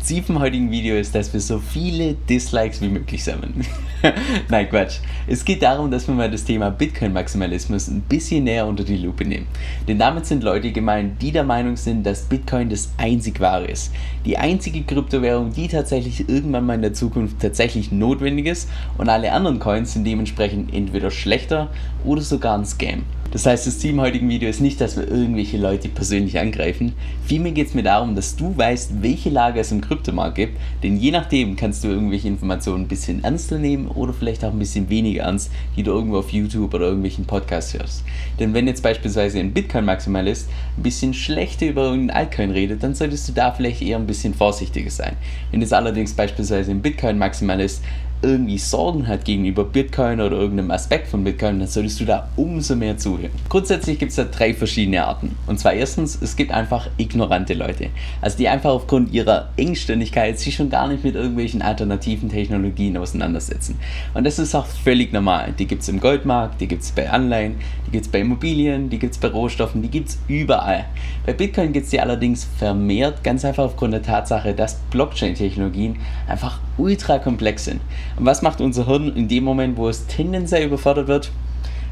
Ziel vom heutigen Video ist, dass wir so viele Dislikes wie möglich sammeln. Nein, Quatsch. Es geht darum, dass wir mal das Thema Bitcoin-Maximalismus ein bisschen näher unter die Lupe nehmen. Denn damit sind Leute gemeint, die der Meinung sind, dass Bitcoin das einzig wahre ist. Die einzige Kryptowährung, die tatsächlich irgendwann mal in der Zukunft tatsächlich notwendig ist und alle anderen Coins sind dementsprechend entweder schlechter oder sogar ein Scam. Das heißt, das Ziel im heutigen Video ist nicht, dass wir irgendwelche Leute persönlich angreifen. Vielmehr geht es mir darum, dass du weißt, welche Lage es im Kryptomarkt gibt. Denn je nachdem kannst du irgendwelche Informationen ein bisschen ernster nehmen oder vielleicht auch ein bisschen weniger ernst, die du irgendwo auf YouTube oder irgendwelchen Podcasts hörst. Denn wenn jetzt beispielsweise ein Bitcoin-Maximalist ein bisschen schlechter über irgendeinen Altcoin redet, dann solltest du da vielleicht eher ein bisschen vorsichtiger sein. Wenn jetzt allerdings beispielsweise ein Bitcoin-Maximalist irgendwie Sorgen hat gegenüber Bitcoin oder irgendeinem Aspekt von Bitcoin, dann solltest du da umso mehr zuhören. Grundsätzlich gibt es da drei verschiedene Arten. Und zwar erstens, es gibt einfach ignorante Leute. Also die einfach aufgrund ihrer Engständigkeit sich schon gar nicht mit irgendwelchen alternativen Technologien auseinandersetzen. Und das ist auch völlig normal. Die gibt es im Goldmarkt, die gibt es bei Anleihen, die gibt es bei Immobilien, die gibt es bei Rohstoffen, die gibt es überall. Bei Bitcoin gibt es die allerdings vermehrt, ganz einfach aufgrund der Tatsache, dass Blockchain-Technologien einfach ultra komplex sind. Und was macht unser Hirn in dem Moment, wo es tendenziell überfordert wird?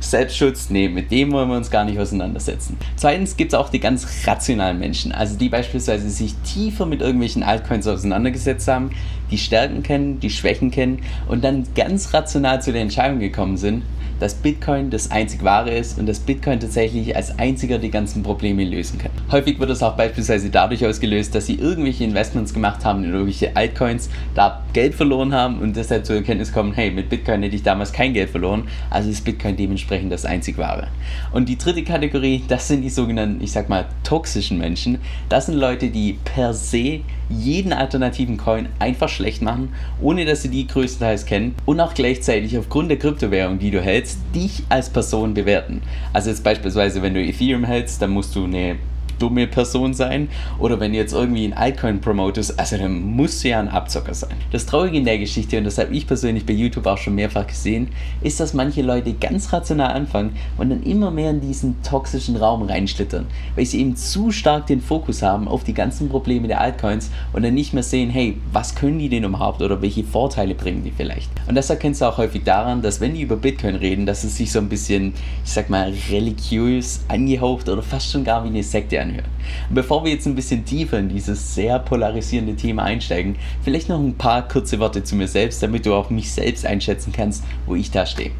Selbstschutz, nee, mit dem wollen wir uns gar nicht auseinandersetzen. Zweitens gibt es auch die ganz rationalen Menschen, also die beispielsweise sich tiefer mit irgendwelchen Altcoins auseinandergesetzt haben, die Stärken kennen, die Schwächen kennen und dann ganz rational zu der Entscheidung gekommen sind, dass Bitcoin das einzig wahre ist und dass Bitcoin tatsächlich als einziger die ganzen Probleme lösen kann. Häufig wird es auch beispielsweise dadurch ausgelöst, dass sie irgendwelche Investments gemacht haben in irgendwelche Altcoins, da Geld verloren haben und deshalb zur Erkenntnis kommen, hey, mit Bitcoin hätte ich damals kein Geld verloren, also ist Bitcoin dementsprechend das einzig wahre. Und die dritte Kategorie, das sind die sogenannten, ich sag mal, toxischen Menschen. Das sind Leute, die per se jeden alternativen Coin einfach schlecht machen, ohne dass sie die größtenteils kennen und auch gleichzeitig aufgrund der Kryptowährung, die du hältst, dich als Person bewerten. Also jetzt beispielsweise, wenn du Ethereum hältst, dann musst du eine dumme Person sein. Oder wenn du jetzt irgendwie ein Altcoin promotest, also dann musst du ja ein Abzocker sein. Das Traurige in der Geschichte, und das habe ich persönlich bei YouTube auch schon mehrfach gesehen, ist, dass manche Leute ganz rational anfangen und dann immer mehr in diesen toxischen Raum reinschlittern, weil sie eben zu stark den Fokus haben auf die ganzen Probleme der Altcoins und dann nicht mehr sehen, hey, was können die denn überhaupt oder welche Vorteile bringen die vielleicht. Und das erkennst du auch häufig daran, dass wenn die über Bitcoin reden, dass es sich so ein bisschen, ich sag mal, religiös angehaucht oder fast schon gar wie eine Sekte anhört. Bevor wir jetzt ein bisschen tiefer in dieses sehr polarisierende Thema einsteigen, vielleicht noch ein paar kurze Worte zu mir selbst, damit du auch mich selbst einschätzen kannst, wo ich da stehe.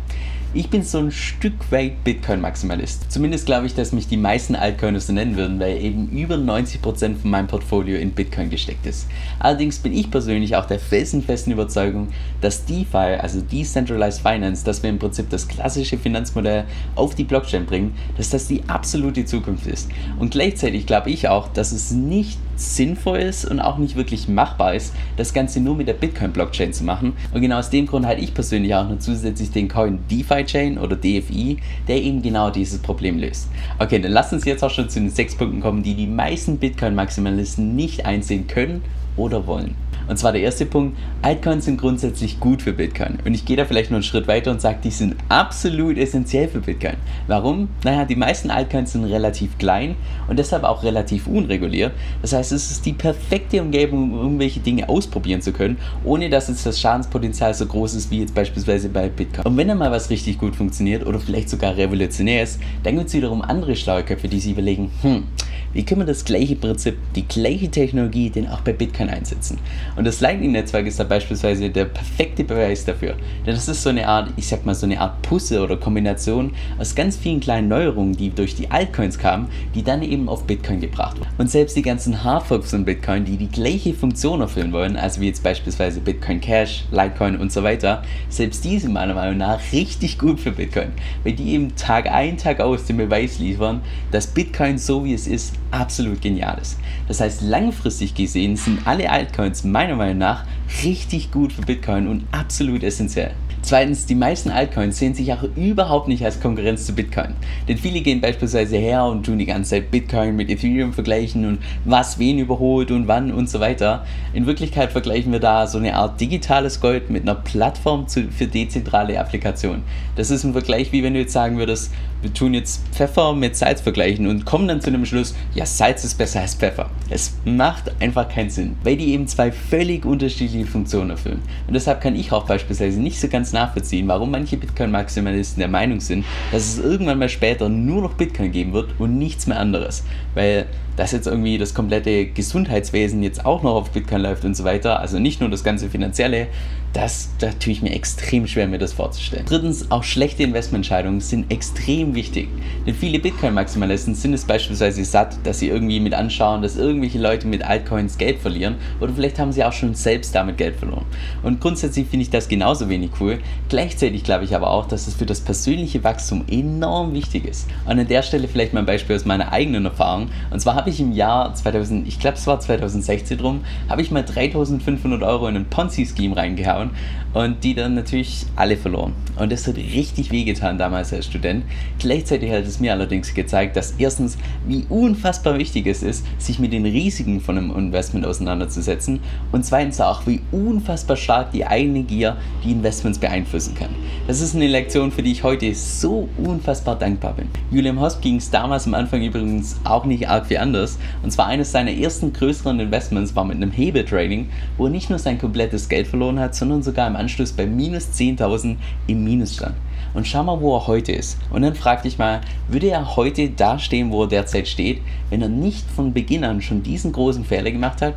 Ich bin so ein Stück weit Bitcoin-Maximalist. Zumindest glaube ich, dass mich die meisten Altcoins so nennen würden, weil eben über 90% von meinem Portfolio in Bitcoin gesteckt ist. Allerdings bin ich persönlich auch der felsenfesten Überzeugung, dass DeFi, also Decentralized Finance, dass wir im Prinzip das klassische Finanzmodell auf die Blockchain bringen, dass das die absolute Zukunft ist. Und gleichzeitig glaube ich auch, dass es nicht sinnvoll ist und auch nicht wirklich machbar ist, das Ganze nur mit der Bitcoin-Blockchain zu machen. Und genau aus dem Grund halte ich persönlich auch noch zusätzlich den Coin DeFi Chain oder DFI, der eben genau dieses Problem löst. Okay, dann lass uns jetzt auch schon zu den sechs Punkten kommen, die die meisten Bitcoin-Maximalisten nicht einsehen können oder wollen. Und zwar der erste Punkt, Altcoins sind grundsätzlich gut für Bitcoin. Und ich gehe da vielleicht noch einen Schritt weiter und sage, die sind absolut essentiell für Bitcoin. Warum? Naja, die meisten Altcoins sind relativ klein und deshalb auch relativ unreguliert. Das heißt, es ist die perfekte Umgebung, um irgendwelche Dinge ausprobieren zu können, ohne dass jetzt das Schadenspotenzial so groß ist wie jetzt beispielsweise bei Bitcoin. Und wenn dann mal was richtig gut funktioniert oder vielleicht sogar revolutionär ist, dann gibt es wiederum andere schlaue Köpfe, die sich überlegen, hm, wie können wir das gleiche Prinzip, die gleiche Technologie denn auch bei Bitcoin einsetzen? Und das Lightning-Netzwerk ist da beispielsweise der perfekte Beweis dafür. Denn das ist so eine Art, ich sag mal, so eine Art Puzzle oder Kombination aus ganz vielen kleinen Neuerungen, die durch die Altcoins kamen, die dann eben auf Bitcoin gebracht wurden. Und selbst die ganzen Hardforks von Bitcoin, die die gleiche Funktion erfüllen wollen, also wie jetzt beispielsweise Bitcoin Cash, Litecoin und so weiter, selbst die sind meiner Meinung nach richtig gut für Bitcoin, weil die eben Tag ein, Tag aus den Beweis liefern, dass Bitcoin so wie es ist absolut genial ist. Das heißt, langfristig gesehen sind alle Altcoins meiner Meinung nach richtig gut für Bitcoin und absolut essentiell. Zweitens, die meisten Altcoins sehen sich auch überhaupt nicht als Konkurrenz zu Bitcoin. Denn viele gehen beispielsweise her und tun die ganze Zeit Bitcoin mit Ethereum vergleichen und was wen überholt und wann und so weiter. In Wirklichkeit vergleichen wir da so eine Art digitales Gold mit einer Plattform für dezentrale Applikationen. Das ist ein Vergleich, wie wenn du jetzt sagen würdest, wir tun jetzt Pfeffer mit Salz vergleichen und kommen dann zu dem Schluss, ja, Salz ist besser als Pfeffer. Es macht einfach keinen Sinn, weil die eben zwei völlig unterschiedliche Funktionen erfüllen. Und deshalb kann ich auch beispielsweise nicht so ganz nachvollziehen, warum manche Bitcoin-Maximalisten der Meinung sind, dass es irgendwann mal später nur noch Bitcoin geben wird und nichts mehr anderes. Weil dass jetzt irgendwie das komplette Gesundheitswesen jetzt auch noch auf Bitcoin läuft und so weiter, also nicht nur das ganze Finanzielle, das, da tue ich mir extrem schwer, mir das vorzustellen. Drittens, auch schlechte Investmententscheidungen sind extrem wichtig. Denn viele Bitcoin-Maximalisten sind es beispielsweise satt, dass sie irgendwie mit anschauen, dass irgendwelche Leute mit Altcoins Geld verlieren oder vielleicht haben sie auch schon selbst damit Geld verloren. Und grundsätzlich finde ich das genauso wenig cool. Gleichzeitig glaube ich aber auch, dass es für das persönliche Wachstum enorm wichtig ist. Und an der Stelle vielleicht mal ein Beispiel aus meiner eigenen Erfahrung. Und zwar habe ich im Jahr 2000, ich glaube es war 2016 rum, habe ich mal 3500 Euro in ein Ponzi-Scheme reingehauen und die dann natürlich alle verloren. Und das hat richtig wehgetan damals als Student. Gleichzeitig hat es mir allerdings gezeigt, dass erstens, wie unfassbar wichtig es ist, sich mit den Risiken von einem Investment auseinanderzusetzen und zweitens auch, wie unfassbar stark die eigene Gier die Investments beeinflussen kann. Das ist eine Lektion, für die ich heute so unfassbar dankbar bin. Julian Hosp ging es damals am Anfang übrigens auch nicht arg wie anders. Und zwar eines seiner ersten größeren Investments war mit einem Hebeltrading, wo er nicht nur sein komplettes Geld verloren hat, sondern sogar im Anschluss bei minus 10.000 im Minus stand. Und schau mal, wo er heute ist. Und dann frag dich mal, würde er heute da stehen, wo er derzeit steht, wenn er nicht von Beginn an schon diesen großen Fehler gemacht hat?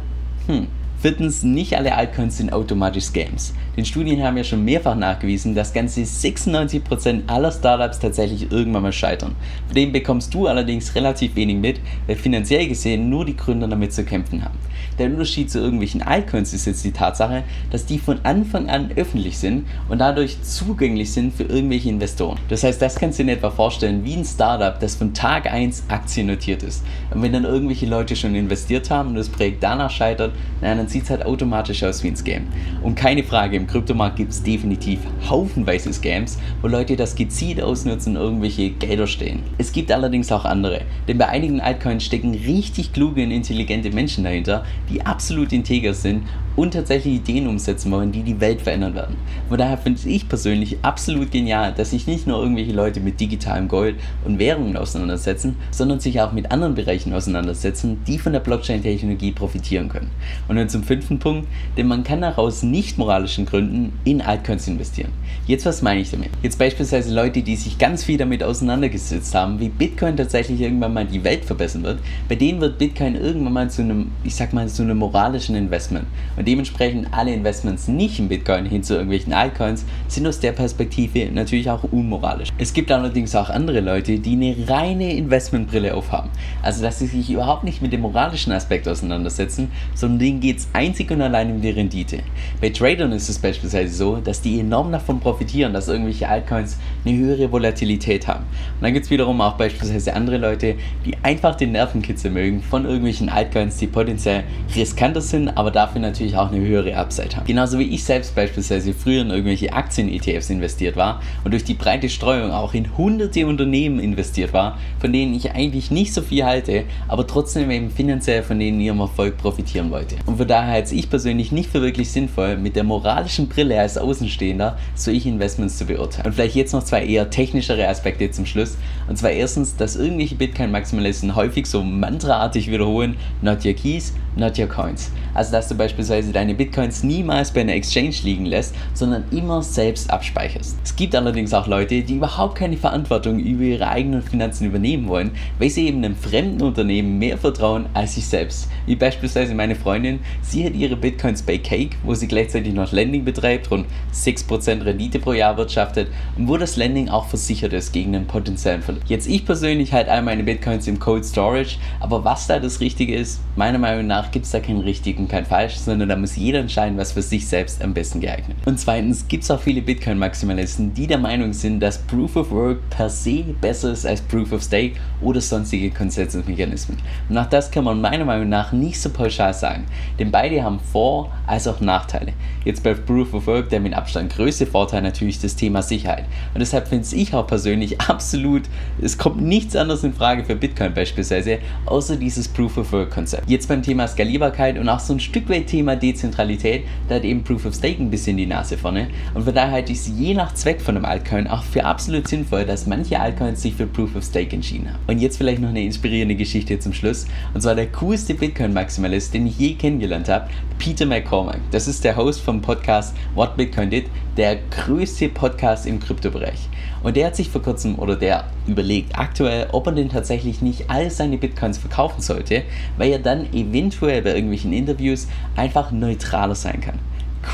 Hm, Viertens, nicht alle Altcoins sind automatisch Scams. Den Studien haben ja schon mehrfach nachgewiesen, dass ganze 96% aller Startups tatsächlich irgendwann mal scheitern. Von dem bekommst du allerdings relativ wenig mit, weil finanziell gesehen nur die Gründer damit zu kämpfen haben. Der Unterschied zu irgendwelchen Altcoins ist jetzt die Tatsache, dass die von Anfang an öffentlich sind und dadurch zugänglich sind für irgendwelche Investoren. Das heißt, das kannst du dir etwa vorstellen wie ein Startup, das von Tag 1 aktiennotiert ist. Und wenn dann irgendwelche Leute schon investiert haben und das Projekt danach scheitert, dann sieht es halt automatisch aus wie ein Scam. Und keine Frage, im Kryptomarkt gibt es definitiv haufenweise Scams, wo Leute das gezielt ausnutzen und irgendwelche Gelder stehen. Es gibt allerdings auch andere, denn bei einigen Altcoins stecken richtig kluge und intelligente Menschen dahinter, die absolut integer sind und tatsächlich Ideen umsetzen wollen, die die Welt verändern werden. Von daher finde ich persönlich absolut genial, dass sich nicht nur irgendwelche Leute mit digitalem Gold und Währungen auseinandersetzen, sondern sich auch mit anderen Bereichen auseinandersetzen, die von der Blockchain-Technologie profitieren können. Und dann zum fünften Punkt, denn man kann auch aus nicht moralischen Gründen in Altcoins investieren. Jetzt was meine ich damit? Jetzt beispielsweise Leute, die sich ganz viel damit auseinandergesetzt haben, wie Bitcoin tatsächlich irgendwann mal die Welt verbessern wird, bei denen wird Bitcoin irgendwann mal zu einem, ich sag mal, zu einem moralischen Investment. Und dementsprechend alle Investments nicht in Bitcoin hin zu irgendwelchen Altcoins sind aus der Perspektive natürlich auch unmoralisch. Es gibt allerdings auch andere Leute, die eine reine Investmentbrille aufhaben. Also dass sie sich überhaupt nicht mit dem moralischen Aspekt auseinandersetzen, sondern denen geht es einzig und allein um die Rendite. Bei Tradern ist es beispielsweise so, dass die enorm davon profitieren, dass irgendwelche Altcoins eine höhere Volatilität haben. Und dann gibt es wiederum auch beispielsweise andere Leute, die einfach den Nervenkitzel mögen von irgendwelchen Altcoins, die potenziell riskanter sind, aber dafür natürlich auch eine höhere Upside haben. Genauso wie ich selbst beispielsweise früher in irgendwelche Aktien-ETFs investiert war und durch die breite Streuung auch in hunderte Unternehmen investiert war, von denen ich eigentlich nicht so viel halte, aber trotzdem eben finanziell von denen ihrem Erfolg profitieren wollte. Und von daher halte ich persönlich nicht für wirklich sinnvoll, mit der moralischen Brille als Außenstehender solche Investments zu beurteilen. Und vielleicht jetzt noch zwei eher technischere Aspekte zum Schluss. Und zwar erstens, dass irgendwelche Bitcoin-Maximalisten häufig so mantraartig wiederholen, not your keys, not your coins. Also dass du beispielsweise deine Bitcoins niemals bei einer Exchange liegen lässt, sondern immer selbst abspeicherst. Es gibt allerdings auch Leute, die überhaupt keine Verantwortung über ihre eigenen Finanzen übernehmen wollen, weil sie eben einem fremden Unternehmen mehr vertrauen als sich selbst. Wie beispielsweise meine Freundin, sie hat ihre Bitcoins bei Cake, wo sie gleichzeitig noch Lending betreibt, rund 6% Rendite pro Jahr wirtschaftet und wo das Lending auch versichert ist gegen einen potenziellen Verlust. Jetzt ich persönlich halte all meine Bitcoins im Cold Storage, aber was da das Richtige ist, meiner Meinung nach gibt es da keinen richtigen, kein falsch, sondern da muss jeder entscheiden, was für sich selbst am besten geeignet. Und zweitens gibt es auch viele Bitcoin-Maximalisten, die der Meinung sind, dass Proof of Work per se besser ist als Proof of Stake oder sonstige Konsensusmechanismen. Und auch das kann man meiner Meinung nach nicht so pauschal sagen. Denn beide haben Vor- als auch Nachteile. Jetzt bei Proof of Work der mit Abstand größte Vorteil natürlich das Thema Sicherheit. Und deshalb finde ich auch persönlich absolut, es kommt nichts anderes in Frage für Bitcoin beispielsweise, außer dieses Proof of Work Konzept. Jetzt beim Thema Skalierbarkeit und auch so ein Stück weit Thema Dezentralität, da hat eben Proof of Stake ein bisschen die Nase vorne. Und von daher halte ich es je nach Zweck von einem Altcoin auch für absolut sinnvoll, dass manche Altcoins sich für Proof of Stake entschieden haben. Und jetzt vielleicht noch eine inspirierende Geschichte zum Schluss. Und zwar der coolste Bitcoin-Maximalist, den ich je kennengelernt habe, Peter McCormack. Das ist der Host vom Podcast What Bitcoin Did, der größte Podcast im Kryptobereich. Und der hat sich vor kurzem oder der überlegt aktuell, ob er denn tatsächlich nicht all seine Bitcoins verkaufen sollte, weil er dann eventuell bei irgendwelchen Interviews einfach neutraler sein kann.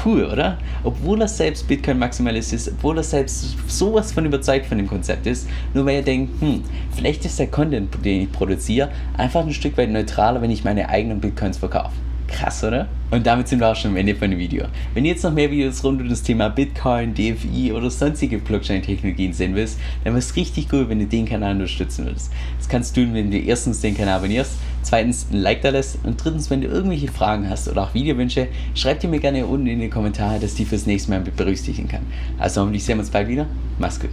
Cool, oder? Obwohl er selbst Bitcoin-Maximalist ist, obwohl er selbst sowas von überzeugt von dem Konzept ist, nur weil er denkt, hm, vielleicht ist der Content, den ich produziere, einfach ein Stück weit neutraler, wenn ich meine eigenen Bitcoins verkaufe. Krass, oder? Und damit sind wir auch schon am Ende von dem Video. Wenn ihr jetzt noch mehr Videos rund um das Thema Bitcoin, DFI oder sonstige Blockchain-Technologien sehen willst, dann wäre es richtig cool, wenn du den Kanal unterstützen würdest. Das kannst du tun, wenn du erstens den Kanal abonnierst, zweitens ein Like da lässt und drittens, wenn du irgendwelche Fragen hast oder auch Videowünsche, schreib die mir gerne unten in die Kommentare, dass ich die fürs nächste Mal berücksichtigen kann. Also hoffentlich sehen wir uns bald wieder. Mach's gut.